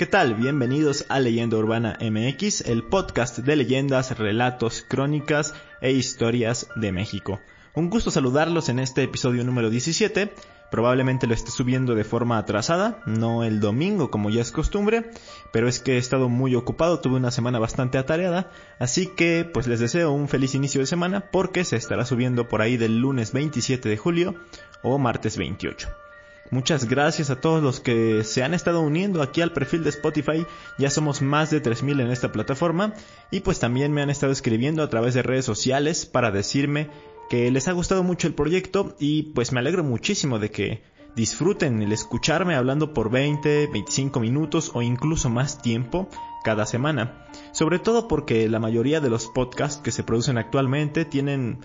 ¿Qué tal? Bienvenidos a Leyenda Urbana MX, el podcast de leyendas, relatos, crónicas e historias de México. Un gusto saludarlos en este episodio número 17. Probablemente lo esté subiendo de forma atrasada, no el domingo como ya es costumbre, pero es que he estado muy ocupado, tuve una semana bastante atareada, así que pues les deseo un feliz inicio de semana porque se estará subiendo por ahí del lunes 27 de julio o martes 28. Muchas gracias a todos los que se han estado uniendo aquí al perfil de Spotify. Ya somos más de 3.000 en esta plataforma. Y pues también me han estado escribiendo a través de redes sociales para decirme que les ha gustado mucho el proyecto y pues me alegro muchísimo de que disfruten el escucharme hablando por 20, 25 minutos o incluso más tiempo cada semana. Sobre todo porque la mayoría de los podcasts que se producen actualmente tienen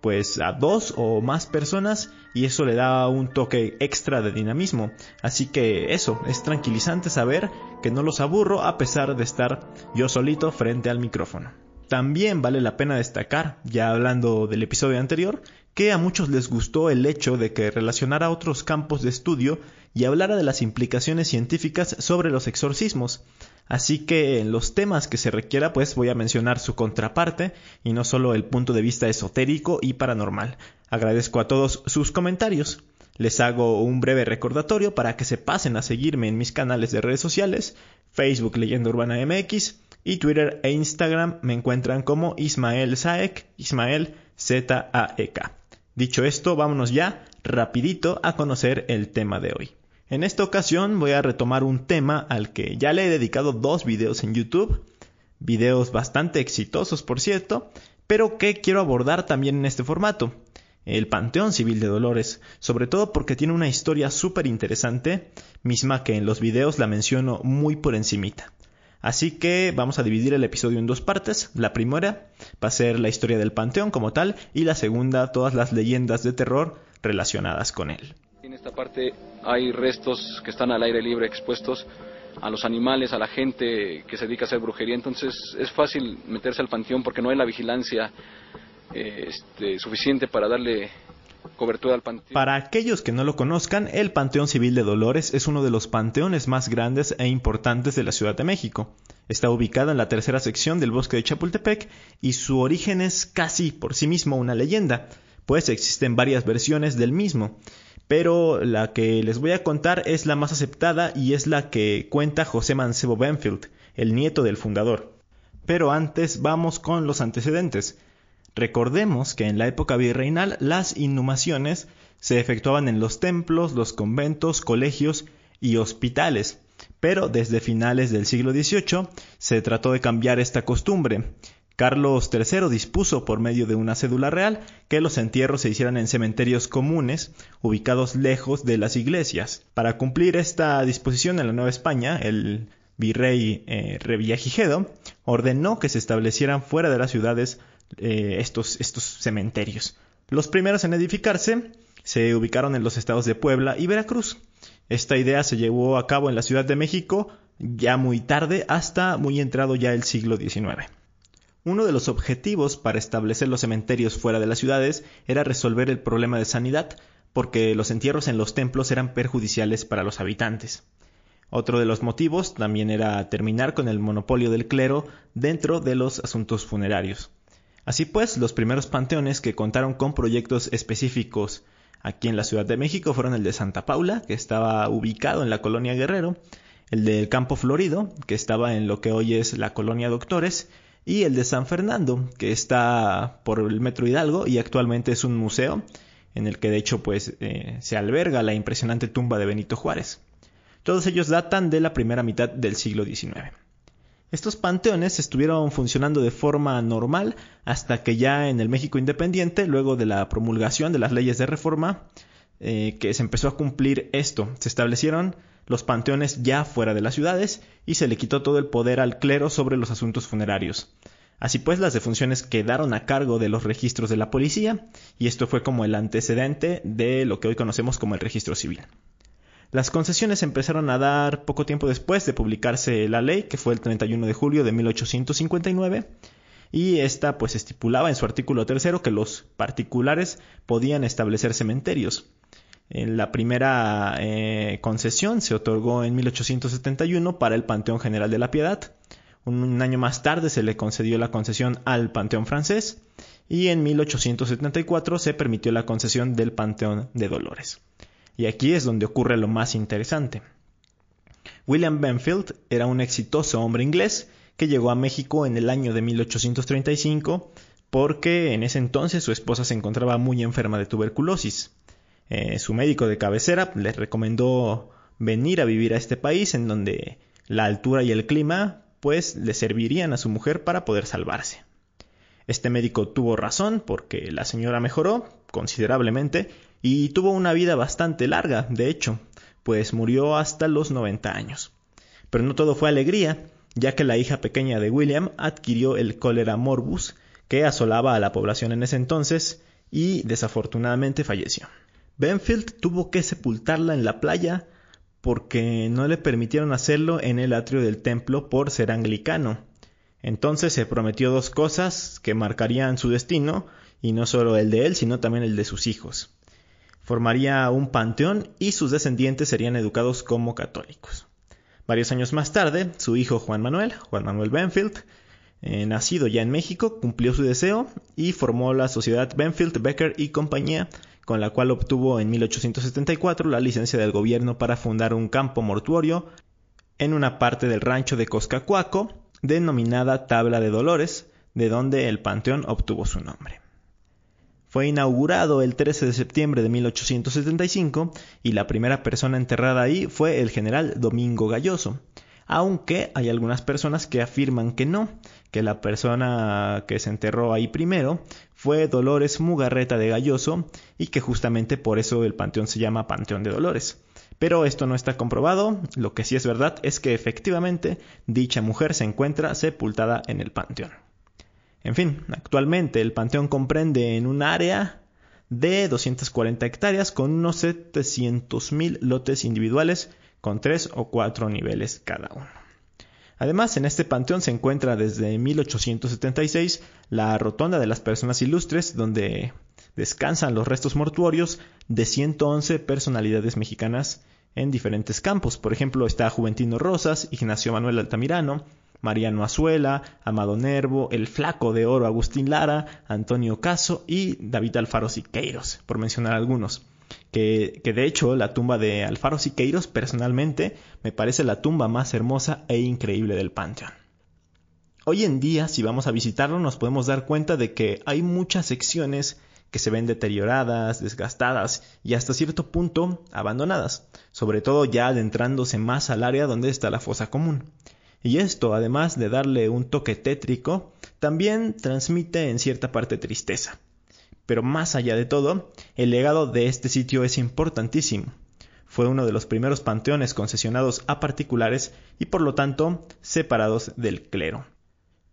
pues a dos o más personas y eso le da un toque extra de dinamismo. Así que eso, es tranquilizante saber que no los aburro a pesar de estar yo solito frente al micrófono. También vale la pena destacar, ya hablando del episodio anterior, que a muchos les gustó el hecho de que relacionara otros campos de estudio y hablara de las implicaciones científicas sobre los exorcismos. Así que en los temas que se requiera pues voy a mencionar su contraparte y no solo el punto de vista esotérico y paranormal. Agradezco a todos sus comentarios. Les hago un breve recordatorio para que se pasen a seguirme en mis canales de redes sociales, Facebook Leyenda Urbana MX y Twitter e Instagram me encuentran como Ismael Saek, Ismael Z-A-E-K. Dicho esto, vámonos ya rapidito a conocer el tema de hoy. En esta ocasión voy a retomar un tema al que ya le he dedicado dos videos en YouTube, videos bastante exitosos por cierto, pero que quiero abordar también en este formato, el Panteón Civil de Dolores, sobre todo porque tiene una historia súper interesante, misma que en los videos la menciono muy por encimita. Así que vamos a dividir el episodio en dos partes. La primera va a ser la historia del Panteón como tal y la segunda todas las leyendas de terror relacionadas con él. Esta parte hay restos que están al aire libre expuestos a los animales, a la gente que se dedica a hacer brujería, entonces es fácil meterse al panteón porque no hay la vigilancia eh, este, suficiente para darle cobertura al panteón. Para aquellos que no lo conozcan, el Panteón Civil de Dolores es uno de los panteones más grandes e importantes de la Ciudad de México. Está ubicado en la tercera sección del bosque de Chapultepec y su origen es casi por sí mismo una leyenda, pues existen varias versiones del mismo pero la que les voy a contar es la más aceptada y es la que cuenta José Mancebo Benfield, el nieto del fundador. Pero antes vamos con los antecedentes. Recordemos que en la época virreinal las inhumaciones se efectuaban en los templos, los conventos, colegios y hospitales, pero desde finales del siglo XVIII se trató de cambiar esta costumbre Carlos III dispuso por medio de una cédula real que los entierros se hicieran en cementerios comunes ubicados lejos de las iglesias. Para cumplir esta disposición en la Nueva España, el virrey eh, Revillagigedo ordenó que se establecieran fuera de las ciudades eh, estos, estos cementerios. Los primeros en edificarse se ubicaron en los estados de Puebla y Veracruz. Esta idea se llevó a cabo en la Ciudad de México ya muy tarde hasta muy entrado ya el siglo XIX. Uno de los objetivos para establecer los cementerios fuera de las ciudades era resolver el problema de sanidad, porque los entierros en los templos eran perjudiciales para los habitantes. Otro de los motivos también era terminar con el monopolio del clero dentro de los asuntos funerarios. Así pues, los primeros panteones que contaron con proyectos específicos aquí en la Ciudad de México fueron el de Santa Paula, que estaba ubicado en la colonia Guerrero, el del Campo Florido, que estaba en lo que hoy es la colonia Doctores, y el de San Fernando, que está por el Metro Hidalgo y actualmente es un museo en el que de hecho pues eh, se alberga la impresionante tumba de Benito Juárez. Todos ellos datan de la primera mitad del siglo XIX. Estos panteones estuvieron funcionando de forma normal hasta que ya en el México independiente, luego de la promulgación de las leyes de reforma, eh, que se empezó a cumplir esto. Se establecieron los panteones ya fuera de las ciudades y se le quitó todo el poder al clero sobre los asuntos funerarios. Así pues, las defunciones quedaron a cargo de los registros de la policía y esto fue como el antecedente de lo que hoy conocemos como el registro civil. Las concesiones empezaron a dar poco tiempo después de publicarse la ley, que fue el 31 de julio de 1859, y esta pues estipulaba en su artículo tercero que los particulares podían establecer cementerios. La primera eh, concesión se otorgó en 1871 para el Panteón General de la Piedad, un, año más tarde se le concedió la concesión al Panteón francés y en 1874 se permitió la concesión del Panteón de Dolores. Y aquí es donde ocurre lo más interesante. William Benfield era un exitoso hombre inglés que llegó a México en el año de 1835 porque en ese entonces su esposa se encontraba muy enferma de tuberculosis. Eh, su médico de cabecera le recomendó venir a vivir a este país en donde la altura y el clima pues le servirían a su mujer para poder salvarse. Este médico tuvo razón porque la señora mejoró considerablemente y tuvo una vida bastante larga, de hecho, pues murió hasta los 90 años. Pero no todo fue alegría, ya que la hija pequeña de William adquirió el cólera morbus que asolaba a la población en ese entonces y desafortunadamente falleció. Benfield tuvo que sepultarla en la playa porque no le permitieron hacerlo en el atrio del templo por ser anglicano. Entonces se prometió dos cosas que marcarían su destino, y no solo el de él, sino también el de sus hijos. Formaría un panteón y sus descendientes serían educados como católicos. Varios años más tarde, su hijo Juan Manuel, Juan Manuel Benfield, eh, nacido ya en México, cumplió su deseo y formó la sociedad Benfield, Becker y compañía, con la cual obtuvo en 1874 la licencia del gobierno para fundar un campo mortuorio en una parte del rancho de Coscacuaco, denominada Tabla de Dolores, de donde el panteón obtuvo su nombre. Fue inaugurado el 13 de septiembre de 1875 y la primera persona enterrada ahí fue el general Domingo Galloso, aunque hay algunas personas que afirman que no, que la persona que se enterró ahí primero fue Dolores Mugarreta de Galloso y que justamente por eso el panteón se llama Panteón de Dolores. Pero esto no está comprobado, lo que sí es verdad es que efectivamente dicha mujer se encuentra sepultada en el panteón. En fin, actualmente el panteón comprende en un área de 240 hectáreas con unos 700.000 lotes individuales con tres o cuatro niveles cada uno. Además, en este panteón se encuentra desde 1876 la Rotonda de las Personas Ilustres, donde descansan los restos mortuorios de 111 personalidades mexicanas en diferentes campos. Por ejemplo, está Juventino Rosas, Ignacio Manuel Altamirano, Mariano Azuela, Amado Nervo, el Flaco de Oro Agustín Lara, Antonio Caso y David Alfaro Siqueiros, por mencionar algunos que, de hecho la tumba de Alfaro Siqueiros personalmente me parece la tumba más hermosa e increíble del Panteón. Hoy en día, si vamos a visitarlo, nos podemos dar cuenta de que hay muchas secciones que se ven deterioradas, desgastadas y hasta cierto punto abandonadas, sobre todo ya adentrándose más al área donde está la fosa común. Y esto, además de darle un toque tétrico, también transmite en cierta parte tristeza, pero más allá de todo, el legado de este sitio es importantísimo. Fue uno de los primeros panteones concesionados a particulares y por lo tanto separados del clero.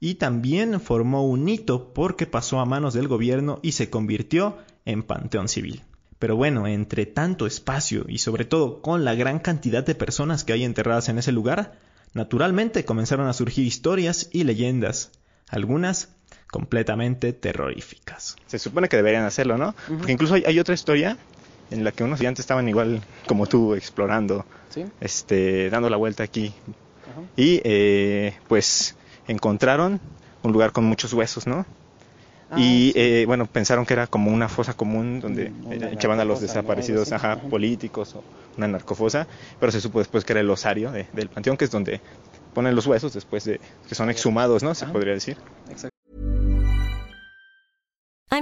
Y también formó un hito porque pasó a manos del gobierno y se convirtió en panteón civil. Pero bueno, entre tanto espacio y sobre todo con la gran cantidad de personas que hay enterradas en ese lugar, naturalmente comenzaron a surgir historias y leyendas, algunas completamente terroríficas. Se supone que deberían hacerlo, ¿no? Porque incluso hay, otra historia en la que unos gigantes estaban igual como tú explorando, este, dando la vuelta aquí. Y eh, pues encontraron un lugar con muchos huesos, ¿no? Ah, y eh, bueno, pensaron que era como una fosa común donde mm, echaban a los desaparecidos ajá, políticos o una narcofosa, pero se supo después que era el osario del panteón, que es donde ponen los huesos después de que son exhumados, ¿no? Se podría decir. Exacto.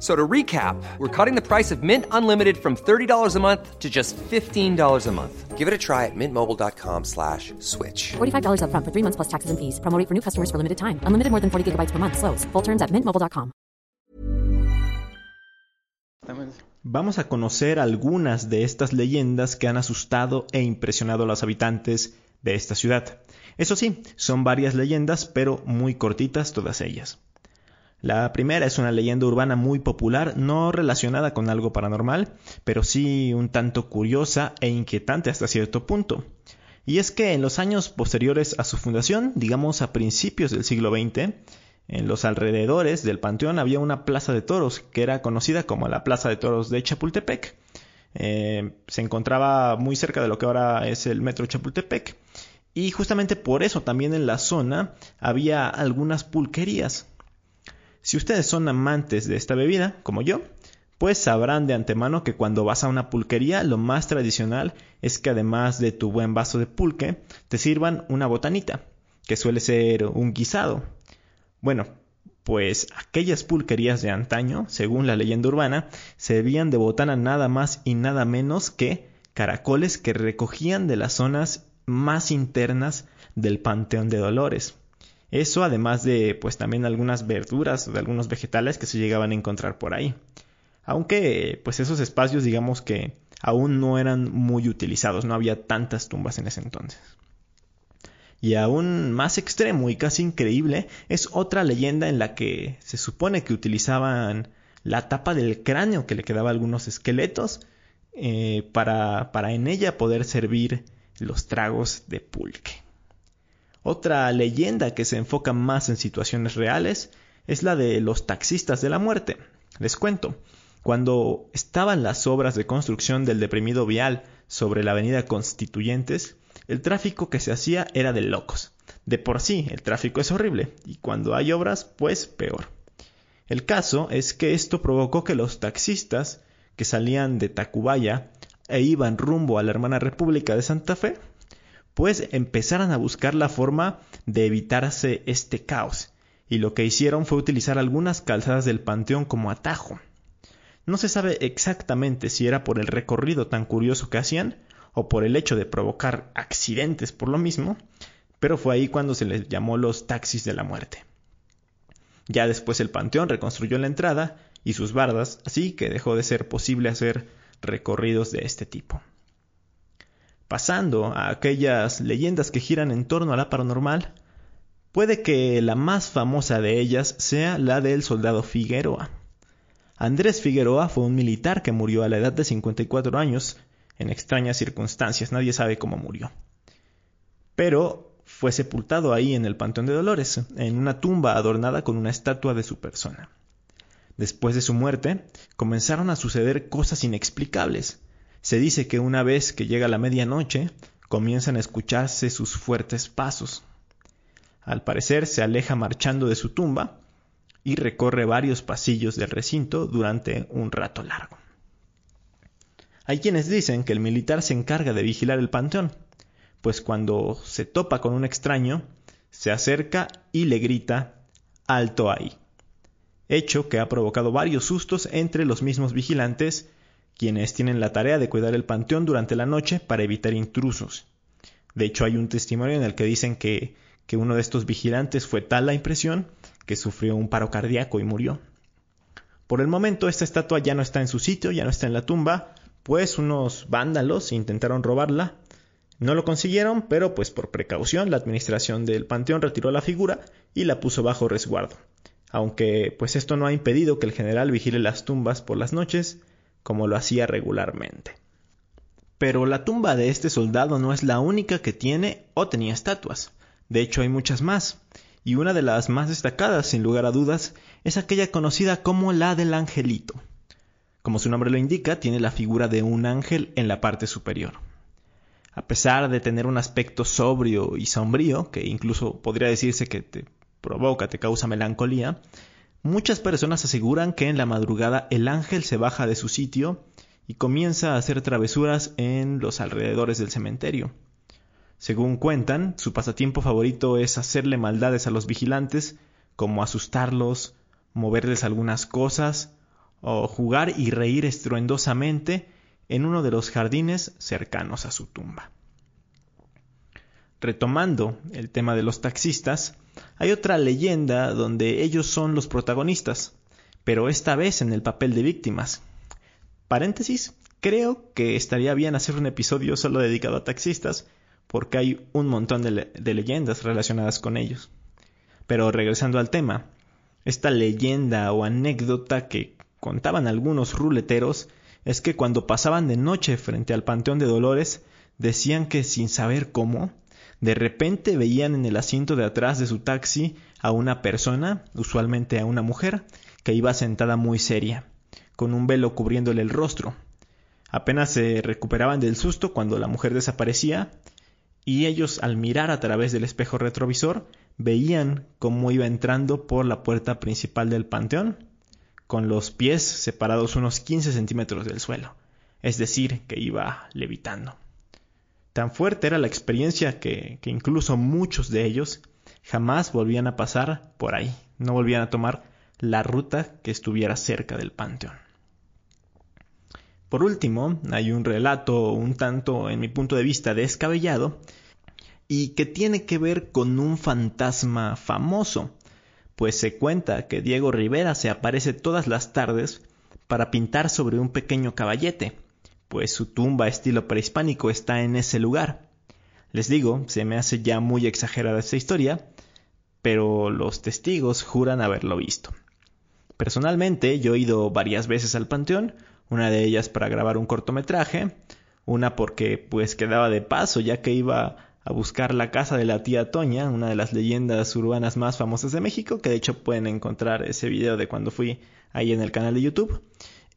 So to recap, we're cutting the price of Mint Unlimited from $30 a month to just $15 a month. Give it a try at mintmobile.com slash switch. $45 up front for three months plus taxes and fees. Promoting for new customers for limited time. Unlimited more than 40 gigabytes per month. Slows. Full terms at mintmobile.com. Vamos a conocer algunas de estas leyendas que han asustado e impresionado a los habitantes de esta ciudad. Eso sí, son varias leyendas, pero muy cortitas todas ellas. La primera es una leyenda urbana muy popular, no relacionada con algo paranormal, pero sí un tanto curiosa e inquietante hasta cierto punto. Y es que en los años posteriores a su fundación, digamos a principios del siglo XX, en los alrededores del panteón había una plaza de toros que era conocida como la Plaza de Toros de Chapultepec. Eh, se encontraba muy cerca de lo que ahora es el metro Chapultepec. Y justamente por eso también en la zona había algunas pulquerías. Si ustedes son amantes de esta bebida, como yo, pues sabrán de antemano que cuando vas a una pulquería lo más tradicional es que además de tu buen vaso de pulque, te sirvan una botanita, que suele ser un guisado. Bueno, pues aquellas pulquerías de antaño, según la leyenda urbana, servían de botana nada más y nada menos que caracoles que recogían de las zonas más internas del Panteón de Dolores. Eso además de pues también algunas verduras o de algunos vegetales que se llegaban a encontrar por ahí. Aunque pues esos espacios digamos que aún no eran muy utilizados, no había tantas tumbas en ese entonces. Y aún más extremo y casi increíble es otra leyenda en la que se supone que utilizaban la tapa del cráneo que le quedaba a algunos esqueletos eh, para, para en ella poder servir los tragos de pulque. Otra leyenda que se enfoca más en situaciones reales es la de los taxistas de la muerte. Les cuento, cuando estaban las obras de construcción del deprimido vial sobre la avenida Constituyentes, el tráfico que se hacía era de locos. De por sí, el tráfico es horrible, y cuando hay obras, pues peor. El caso es que esto provocó que los taxistas que salían de Tacubaya e iban rumbo a la hermana República de Santa Fe pues empezaran a buscar la forma de evitarse este caos, y lo que hicieron fue utilizar algunas calzadas del panteón como atajo. No se sabe exactamente si era por el recorrido tan curioso que hacían, o por el hecho de provocar accidentes por lo mismo, pero fue ahí cuando se les llamó los taxis de la muerte. Ya después el panteón reconstruyó la entrada y sus bardas, así que dejó de ser posible hacer recorridos de este tipo. Pasando a aquellas leyendas que giran en torno a la paranormal, puede que la más famosa de ellas sea la del soldado Figueroa. Andrés Figueroa fue un militar que murió a la edad de 54 años en extrañas circunstancias, nadie sabe cómo murió. Pero fue sepultado ahí en el Panteón de Dolores, en una tumba adornada con una estatua de su persona. Después de su muerte, comenzaron a suceder cosas inexplicables. Se dice que una vez que llega la medianoche, comienzan a escucharse sus fuertes pasos. Al parecer se aleja marchando de su tumba y recorre varios pasillos del recinto durante un rato largo. Hay quienes dicen que el militar se encarga de vigilar el panteón, pues cuando se topa con un extraño, se acerca y le grita alto ahí, hecho que ha provocado varios sustos entre los mismos vigilantes quienes tienen la tarea de cuidar el panteón durante la noche para evitar intrusos. De hecho, hay un testimonio en el que dicen que, que uno de estos vigilantes fue tal la impresión que sufrió un paro cardíaco y murió. Por el momento, esta estatua ya no está en su sitio, ya no está en la tumba, pues unos vándalos intentaron robarla. No lo consiguieron, pero pues por precaución la administración del panteón retiró la figura y la puso bajo resguardo. Aunque pues esto no ha impedido que el general vigile las tumbas por las noches como lo hacía regularmente. Pero la tumba de este soldado no es la única que tiene o tenía estatuas. De hecho hay muchas más, y una de las más destacadas, sin lugar a dudas, es aquella conocida como la del angelito. Como su nombre lo indica, tiene la figura de un ángel en la parte superior. A pesar de tener un aspecto sobrio y sombrío, que incluso podría decirse que te provoca, te causa melancolía, muchas personas aseguran que en la madrugada el ángel se baja de su sitio y comienza a hacer travesuras en los alrededores del cementerio. Según cuentan, su pasatiempo favorito es hacerle maldades a los vigilantes, como asustarlos, moverles algunas cosas, o jugar y reír estruendosamente en uno de los jardines cercanos a su tumba. Retomando el tema de los taxistas, hay otra leyenda donde ellos son los protagonistas, pero esta vez en el papel de víctimas. Paréntesis, creo que estaría bien hacer un episodio solo dedicado a taxistas, porque hay un montón de, de leyendas relacionadas con ellos. Pero regresando al tema, esta leyenda o anécdota que contaban algunos ruleteros es que cuando pasaban de noche frente al Panteón de Dolores, decían que sin saber cómo, de repente veían en el asiento de atrás de su taxi a una persona, usualmente a una mujer, que iba sentada muy seria, con un velo cubriéndole el rostro. Apenas se recuperaban del susto cuando la mujer desaparecía, y ellos al mirar a través del espejo retrovisor veían cómo iba entrando por la puerta principal del panteón con los pies separados unos 15 centímetros del suelo, es decir, que iba levitando. Tan fuerte era la experiencia que, que incluso muchos de ellos jamás volvían a pasar por ahí, no volvían a tomar la ruta que estuviera cerca del panteón. Por último, hay un relato un tanto, en mi punto de vista, descabellado y que tiene que ver con un fantasma famoso pues se cuenta que Diego Rivera se aparece todas las tardes para pintar sobre un pequeño caballete, pues su tumba estilo prehispánico está en ese lugar. Les digo, se me hace ya muy exagerada esta historia, pero los testigos juran haberlo visto. Personalmente, yo he ido varias veces al panteón, una de ellas para grabar un cortometraje, una porque pues quedaba de paso ya que iba a buscar la casa de la tía Toña, una de las leyendas urbanas más famosas de México, que de hecho pueden encontrar ese video de cuando fui ahí en el canal de YouTube,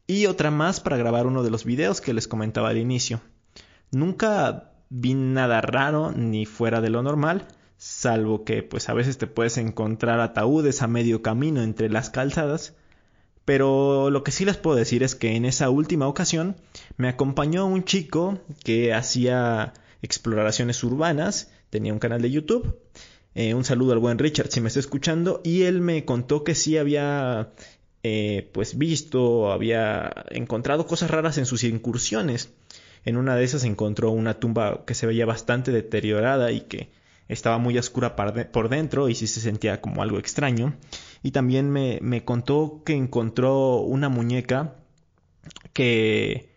y otra más para grabar uno de los videos que les comentaba al inicio. Nunca vi nada raro ni fuera de lo normal, salvo que pues a veces te puedes encontrar ataúdes a medio camino entre las calzadas, pero lo que sí les puedo decir es que en esa última ocasión me acompañó un chico que hacía exploraciones urbanas, tenía un canal de YouTube. Eh, un saludo al buen Richard si me está escuchando. Y él me contó que sí había eh, pues visto, había encontrado cosas raras en sus incursiones. En una de esas encontró una tumba que se veía bastante deteriorada y que estaba muy oscura por dentro y sí se sentía como algo extraño. Y también me, me contó que encontró una muñeca que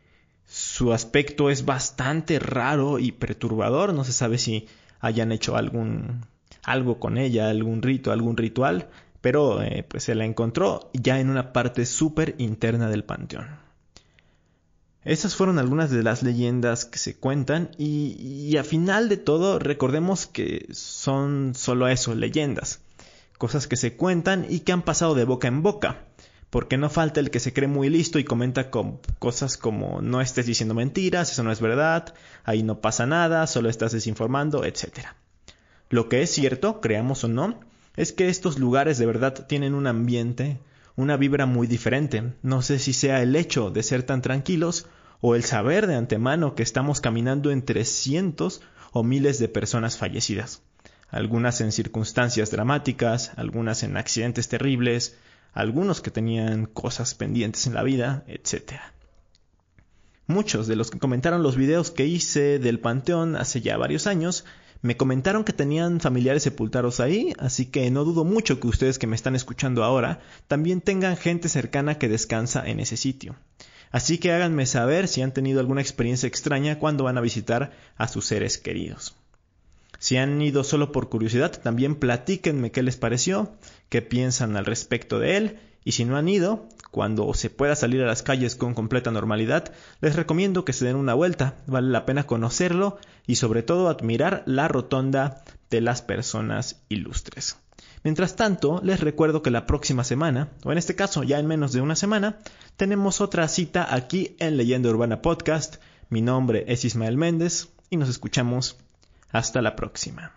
su aspecto es bastante raro y perturbador. No se sabe si hayan hecho algún algo con ella, algún rito, algún ritual, pero eh, pues se la encontró ya en una parte súper interna del panteón. Esas fueron algunas de las leyendas que se cuentan y, y a final de todo recordemos que son solo eso, leyendas, cosas que se cuentan y que han pasado de boca en boca porque no falta el que se cree muy listo y comenta con cosas como no estés diciendo mentiras, eso no es verdad, ahí no pasa nada, solo estás desinformando, etc. Lo que es cierto, creamos o no, es que estos lugares de verdad tienen un ambiente, una vibra muy diferente. No sé si sea el hecho de ser tan tranquilos o el saber de antemano que estamos caminando entre cientos o miles de personas fallecidas. Algunas en circunstancias dramáticas, algunas en accidentes terribles, algunos que tenían cosas pendientes en la vida, etc. Muchos de los que comentaron los videos que hice del Panteón hace ya varios años me comentaron que tenían familiares sepultados ahí, así que no dudo mucho que ustedes que me están escuchando ahora también tengan gente cercana que descansa en ese sitio. Así que háganme saber si han tenido alguna experiencia extraña cuando van a visitar a sus seres queridos. Si han ido solo por curiosidad, también platíquenme qué les pareció, qué piensan al respecto de él, y si no han ido, cuando se pueda salir a las calles con completa normalidad, les recomiendo que se den una vuelta, vale la pena conocerlo y sobre todo admirar la rotonda de las personas ilustres. Mientras tanto, les recuerdo que la próxima semana, o en este caso ya en menos de una semana, tenemos otra cita aquí en Leyenda Urbana Podcast. Mi nombre es Ismael Méndez, y nos escuchamos hasta la próxima.